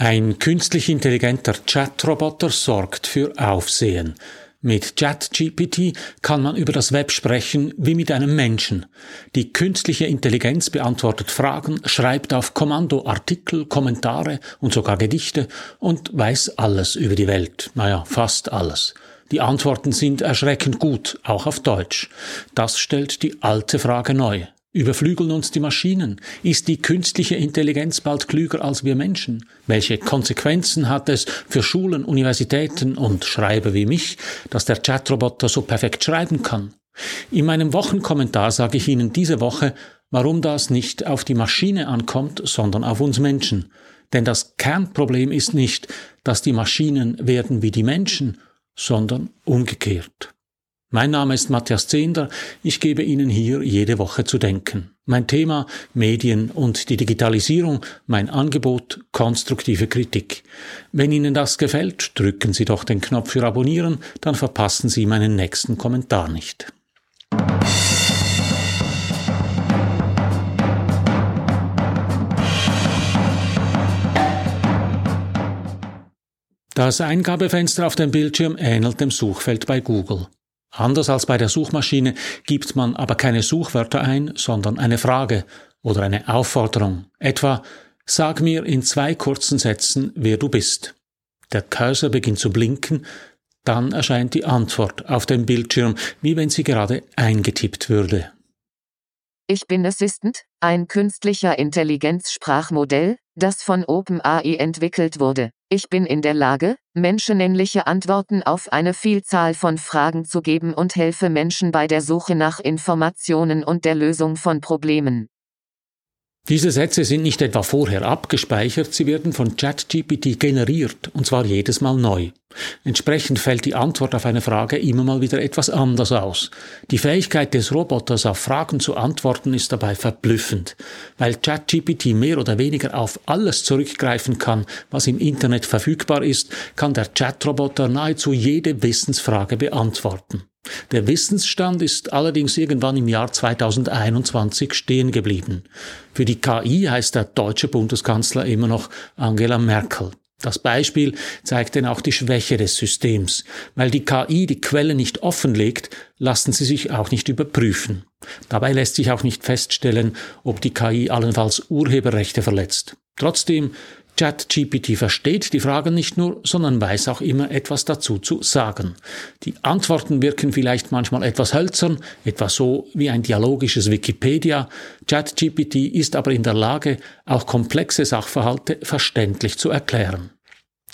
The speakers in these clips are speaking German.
Ein künstlich intelligenter Chatroboter sorgt für Aufsehen. Mit ChatGPT kann man über das Web sprechen wie mit einem Menschen. Die künstliche Intelligenz beantwortet Fragen, schreibt auf Kommando Artikel, Kommentare und sogar Gedichte und weiß alles über die Welt. Naja, fast alles. Die Antworten sind erschreckend gut, auch auf Deutsch. Das stellt die alte Frage neu. Überflügeln uns die Maschinen? Ist die künstliche Intelligenz bald klüger als wir Menschen? Welche Konsequenzen hat es für Schulen, Universitäten und Schreiber wie mich, dass der Chatroboter so perfekt schreiben kann? In meinem Wochenkommentar sage ich Ihnen diese Woche, warum das nicht auf die Maschine ankommt, sondern auf uns Menschen. Denn das Kernproblem ist nicht, dass die Maschinen werden wie die Menschen, sondern umgekehrt. Mein Name ist Matthias Zehnder. Ich gebe Ihnen hier jede Woche zu denken. Mein Thema Medien und die Digitalisierung, mein Angebot konstruktive Kritik. Wenn Ihnen das gefällt, drücken Sie doch den Knopf für Abonnieren, dann verpassen Sie meinen nächsten Kommentar nicht. Das Eingabefenster auf dem Bildschirm ähnelt dem Suchfeld bei Google. Anders als bei der Suchmaschine gibt man aber keine Suchwörter ein, sondern eine Frage oder eine Aufforderung. Etwa, sag mir in zwei kurzen Sätzen, wer du bist. Der Cursor beginnt zu blinken, dann erscheint die Antwort auf dem Bildschirm, wie wenn sie gerade eingetippt würde. Ich bin Assistant, ein künstlicher Intelligenzsprachmodell, das von OpenAI entwickelt wurde. Ich bin in der Lage, menschenähnliche Antworten auf eine Vielzahl von Fragen zu geben und helfe Menschen bei der Suche nach Informationen und der Lösung von Problemen. Diese Sätze sind nicht etwa vorher abgespeichert, sie werden von ChatGPT generiert, und zwar jedes Mal neu. Entsprechend fällt die Antwort auf eine Frage immer mal wieder etwas anders aus. Die Fähigkeit des Roboters auf Fragen zu antworten ist dabei verblüffend, weil ChatGPT mehr oder weniger auf alles zurückgreifen kann, was im Internet verfügbar ist, kann der Chatroboter nahezu jede Wissensfrage beantworten. Der Wissensstand ist allerdings irgendwann im Jahr 2021 stehen geblieben. Für die KI heißt der deutsche Bundeskanzler immer noch Angela Merkel. Das Beispiel zeigt denn auch die Schwäche des Systems. Weil die KI die Quelle nicht offenlegt, lassen sie sich auch nicht überprüfen. Dabei lässt sich auch nicht feststellen, ob die KI allenfalls Urheberrechte verletzt. Trotzdem ChatGPT versteht die Fragen nicht nur, sondern weiß auch immer etwas dazu zu sagen. Die Antworten wirken vielleicht manchmal etwas hölzern, etwa so wie ein dialogisches Wikipedia. ChatGPT ist aber in der Lage, auch komplexe Sachverhalte verständlich zu erklären.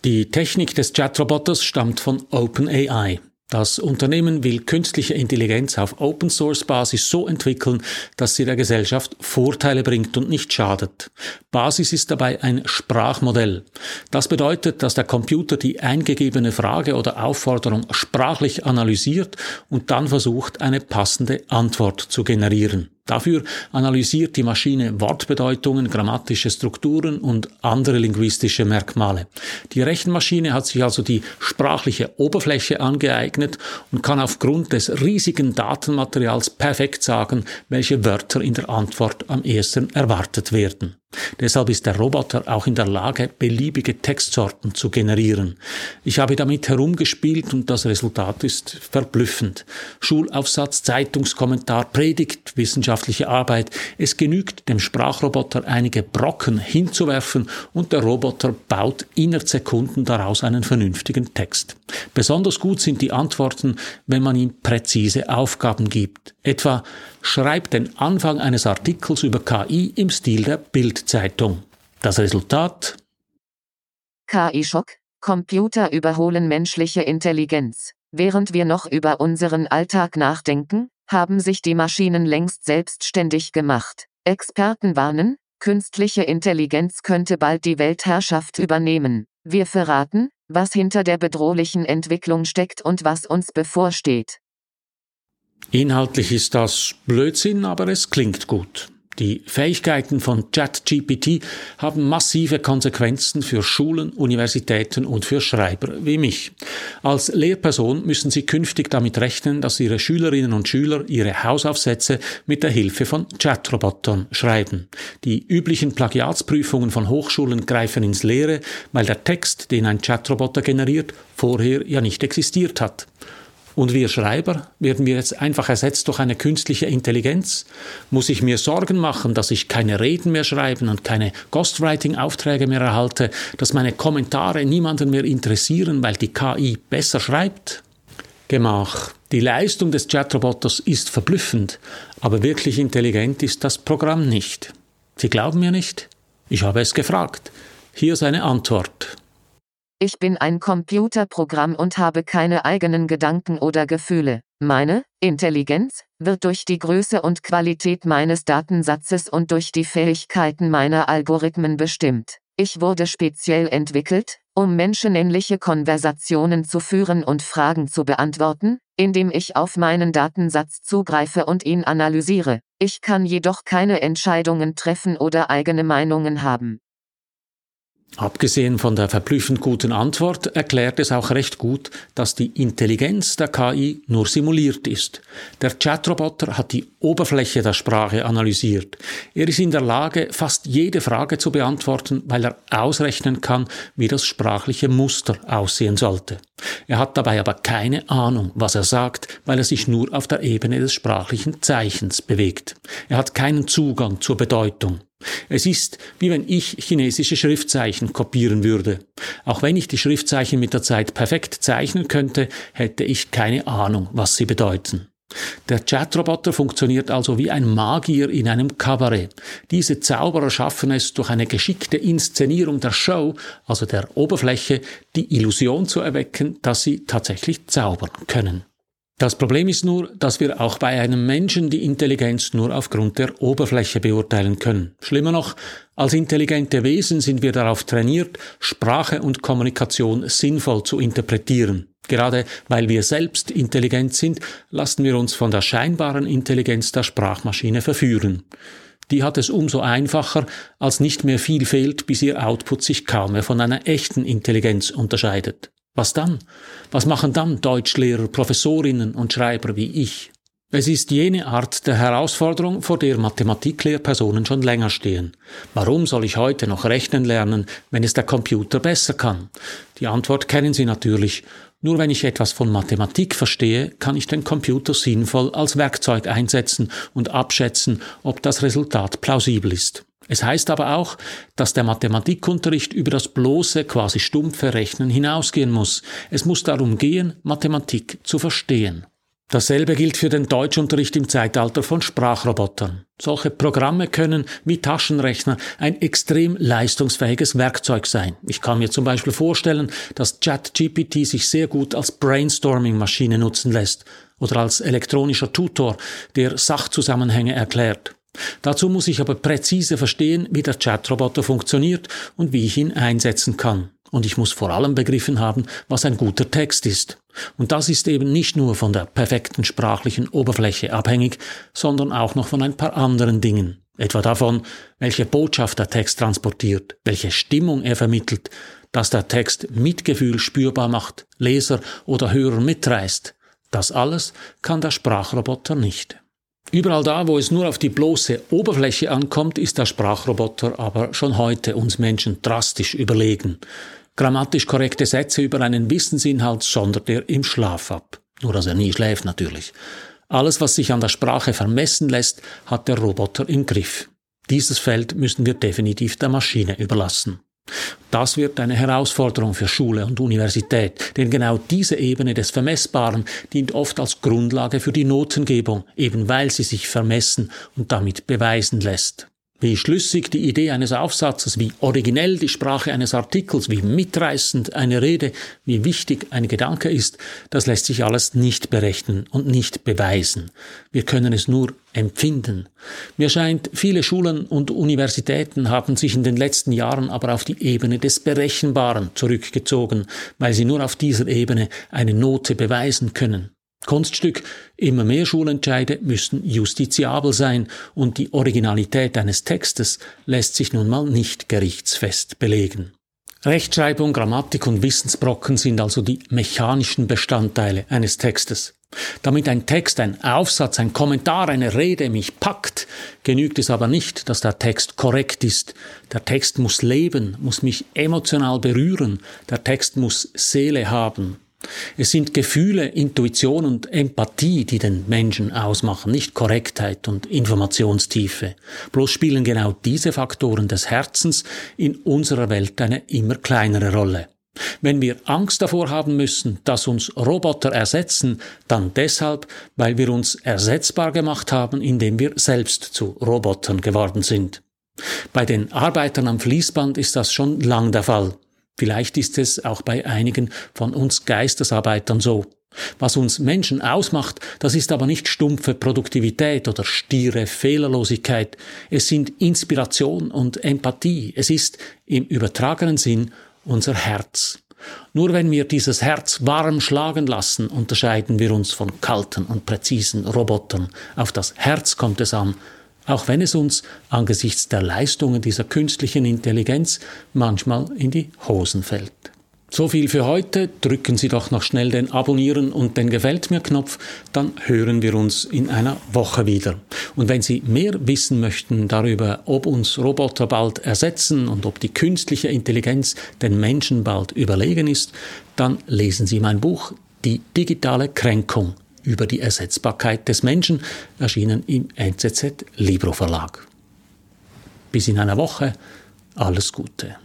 Die Technik des Chatroboters stammt von OpenAI. Das Unternehmen will künstliche Intelligenz auf Open Source Basis so entwickeln, dass sie der Gesellschaft Vorteile bringt und nicht schadet. Basis ist dabei ein Sprachmodell. Das bedeutet, dass der Computer die eingegebene Frage oder Aufforderung sprachlich analysiert und dann versucht, eine passende Antwort zu generieren. Dafür analysiert die Maschine Wortbedeutungen, grammatische Strukturen und andere linguistische Merkmale. Die Rechenmaschine hat sich also die sprachliche Oberfläche angeeignet und kann aufgrund des riesigen Datenmaterials perfekt sagen, welche Wörter in der Antwort am ehesten erwartet werden. Deshalb ist der Roboter auch in der Lage, beliebige Textsorten zu generieren. Ich habe damit herumgespielt und das Resultat ist verblüffend. Schulaufsatz, Zeitungskommentar, Predigt, wissenschaftliche Arbeit. Es genügt dem Sprachroboter einige Brocken hinzuwerfen und der Roboter baut innerhalb Sekunden daraus einen vernünftigen Text. Besonders gut sind die Antworten, wenn man ihm präzise Aufgaben gibt. Etwa schreibt den Anfang eines Artikels über KI im Stil der Bildzeitung. Das Resultat? KI-Schock. Computer überholen menschliche Intelligenz. Während wir noch über unseren Alltag nachdenken, haben sich die Maschinen längst selbstständig gemacht. Experten warnen, künstliche Intelligenz könnte bald die Weltherrschaft übernehmen. Wir verraten, was hinter der bedrohlichen Entwicklung steckt und was uns bevorsteht. Inhaltlich ist das Blödsinn, aber es klingt gut. Die Fähigkeiten von ChatGPT haben massive Konsequenzen für Schulen, Universitäten und für Schreiber wie mich. Als Lehrperson müssen Sie künftig damit rechnen, dass Ihre Schülerinnen und Schüler ihre Hausaufsätze mit der Hilfe von Chatrobotern schreiben. Die üblichen Plagiatsprüfungen von Hochschulen greifen ins Leere, weil der Text, den ein Chatroboter generiert, vorher ja nicht existiert hat. Und wir Schreiber, werden wir jetzt einfach ersetzt durch eine künstliche Intelligenz? Muss ich mir Sorgen machen, dass ich keine Reden mehr schreiben und keine Ghostwriting-Aufträge mehr erhalte, dass meine Kommentare niemanden mehr interessieren, weil die KI besser schreibt? Gemach. Die Leistung des Chatroboters ist verblüffend, aber wirklich intelligent ist das Programm nicht. Sie glauben mir nicht? Ich habe es gefragt. Hier seine Antwort. Ich bin ein Computerprogramm und habe keine eigenen Gedanken oder Gefühle. Meine Intelligenz wird durch die Größe und Qualität meines Datensatzes und durch die Fähigkeiten meiner Algorithmen bestimmt. Ich wurde speziell entwickelt, um menschenähnliche Konversationen zu führen und Fragen zu beantworten, indem ich auf meinen Datensatz zugreife und ihn analysiere. Ich kann jedoch keine Entscheidungen treffen oder eigene Meinungen haben. Abgesehen von der verblüffend guten Antwort erklärt es auch recht gut, dass die Intelligenz der KI nur simuliert ist. Der Chatroboter hat die Oberfläche der Sprache analysiert. Er ist in der Lage, fast jede Frage zu beantworten, weil er ausrechnen kann, wie das sprachliche Muster aussehen sollte. Er hat dabei aber keine Ahnung, was er sagt, weil er sich nur auf der Ebene des sprachlichen Zeichens bewegt. Er hat keinen Zugang zur Bedeutung. Es ist, wie wenn ich chinesische Schriftzeichen kopieren würde. Auch wenn ich die Schriftzeichen mit der Zeit perfekt zeichnen könnte, hätte ich keine Ahnung, was sie bedeuten. Der Chatroboter funktioniert also wie ein Magier in einem Kabarett. Diese Zauberer schaffen es durch eine geschickte Inszenierung der Show, also der Oberfläche, die Illusion zu erwecken, dass sie tatsächlich zaubern können. Das Problem ist nur, dass wir auch bei einem Menschen die Intelligenz nur aufgrund der Oberfläche beurteilen können. Schlimmer noch, als intelligente Wesen sind wir darauf trainiert, Sprache und Kommunikation sinnvoll zu interpretieren. Gerade weil wir selbst intelligent sind, lassen wir uns von der scheinbaren Intelligenz der Sprachmaschine verführen. Die hat es umso einfacher, als nicht mehr viel fehlt, bis ihr Output sich kaum mehr von einer echten Intelligenz unterscheidet. Was dann? Was machen dann Deutschlehrer, Professorinnen und Schreiber wie ich? Es ist jene Art der Herausforderung, vor der Mathematiklehrpersonen schon länger stehen. Warum soll ich heute noch rechnen lernen, wenn es der Computer besser kann? Die Antwort kennen Sie natürlich. Nur wenn ich etwas von Mathematik verstehe, kann ich den Computer sinnvoll als Werkzeug einsetzen und abschätzen, ob das Resultat plausibel ist. Es heißt aber auch, dass der Mathematikunterricht über das bloße, quasi stumpfe Rechnen hinausgehen muss. Es muss darum gehen, Mathematik zu verstehen. Dasselbe gilt für den Deutschunterricht im Zeitalter von Sprachrobotern. Solche Programme können, wie Taschenrechner, ein extrem leistungsfähiges Werkzeug sein. Ich kann mir zum Beispiel vorstellen, dass ChatGPT sich sehr gut als Brainstorming-Maschine nutzen lässt oder als elektronischer Tutor, der Sachzusammenhänge erklärt. Dazu muss ich aber präzise verstehen, wie der Chatroboter funktioniert und wie ich ihn einsetzen kann. Und ich muss vor allem begriffen haben, was ein guter Text ist. Und das ist eben nicht nur von der perfekten sprachlichen Oberfläche abhängig, sondern auch noch von ein paar anderen Dingen. Etwa davon, welche Botschaft der Text transportiert, welche Stimmung er vermittelt, dass der Text Mitgefühl spürbar macht, Leser oder Hörer mitreißt. Das alles kann der Sprachroboter nicht. Überall da, wo es nur auf die bloße Oberfläche ankommt, ist der Sprachroboter aber schon heute uns Menschen drastisch überlegen. Grammatisch korrekte Sätze über einen Wissensinhalt sondert er im Schlaf ab. Nur dass er nie schläft natürlich. Alles, was sich an der Sprache vermessen lässt, hat der Roboter im Griff. Dieses Feld müssen wir definitiv der Maschine überlassen. Das wird eine Herausforderung für Schule und Universität, denn genau diese Ebene des Vermessbaren dient oft als Grundlage für die Notengebung, eben weil sie sich vermessen und damit beweisen lässt. Wie schlüssig die Idee eines Aufsatzes, wie originell die Sprache eines Artikels, wie mitreißend eine Rede, wie wichtig ein Gedanke ist, das lässt sich alles nicht berechnen und nicht beweisen. Wir können es nur empfinden. Mir scheint, viele Schulen und Universitäten haben sich in den letzten Jahren aber auf die Ebene des Berechenbaren zurückgezogen, weil sie nur auf dieser Ebene eine Note beweisen können. Kunststück, immer mehr Schulentscheide müssen justiziabel sein und die Originalität eines Textes lässt sich nun mal nicht gerichtsfest belegen. Rechtschreibung, Grammatik und Wissensbrocken sind also die mechanischen Bestandteile eines Textes. Damit ein Text, ein Aufsatz, ein Kommentar, eine Rede mich packt, genügt es aber nicht, dass der Text korrekt ist. Der Text muss leben, muss mich emotional berühren, der Text muss Seele haben. Es sind Gefühle, Intuition und Empathie, die den Menschen ausmachen, nicht Korrektheit und Informationstiefe. Bloß spielen genau diese Faktoren des Herzens in unserer Welt eine immer kleinere Rolle. Wenn wir Angst davor haben müssen, dass uns Roboter ersetzen, dann deshalb, weil wir uns ersetzbar gemacht haben, indem wir selbst zu Robotern geworden sind. Bei den Arbeitern am Fließband ist das schon lang der Fall. Vielleicht ist es auch bei einigen von uns Geistesarbeitern so. Was uns Menschen ausmacht, das ist aber nicht stumpfe Produktivität oder stiere Fehlerlosigkeit. Es sind Inspiration und Empathie. Es ist im übertragenen Sinn unser Herz. Nur wenn wir dieses Herz warm schlagen lassen, unterscheiden wir uns von kalten und präzisen Robotern. Auf das Herz kommt es an, auch wenn es uns angesichts der Leistungen dieser künstlichen Intelligenz manchmal in die Hosen fällt. So viel für heute. Drücken Sie doch noch schnell den Abonnieren und den Gefällt mir Knopf, dann hören wir uns in einer Woche wieder. Und wenn Sie mehr wissen möchten darüber, ob uns Roboter bald ersetzen und ob die künstliche Intelligenz den Menschen bald überlegen ist, dann lesen Sie mein Buch Die digitale Kränkung über die Ersetzbarkeit des Menschen, erschienen im NZZ Libro Verlag. Bis in einer Woche, alles Gute.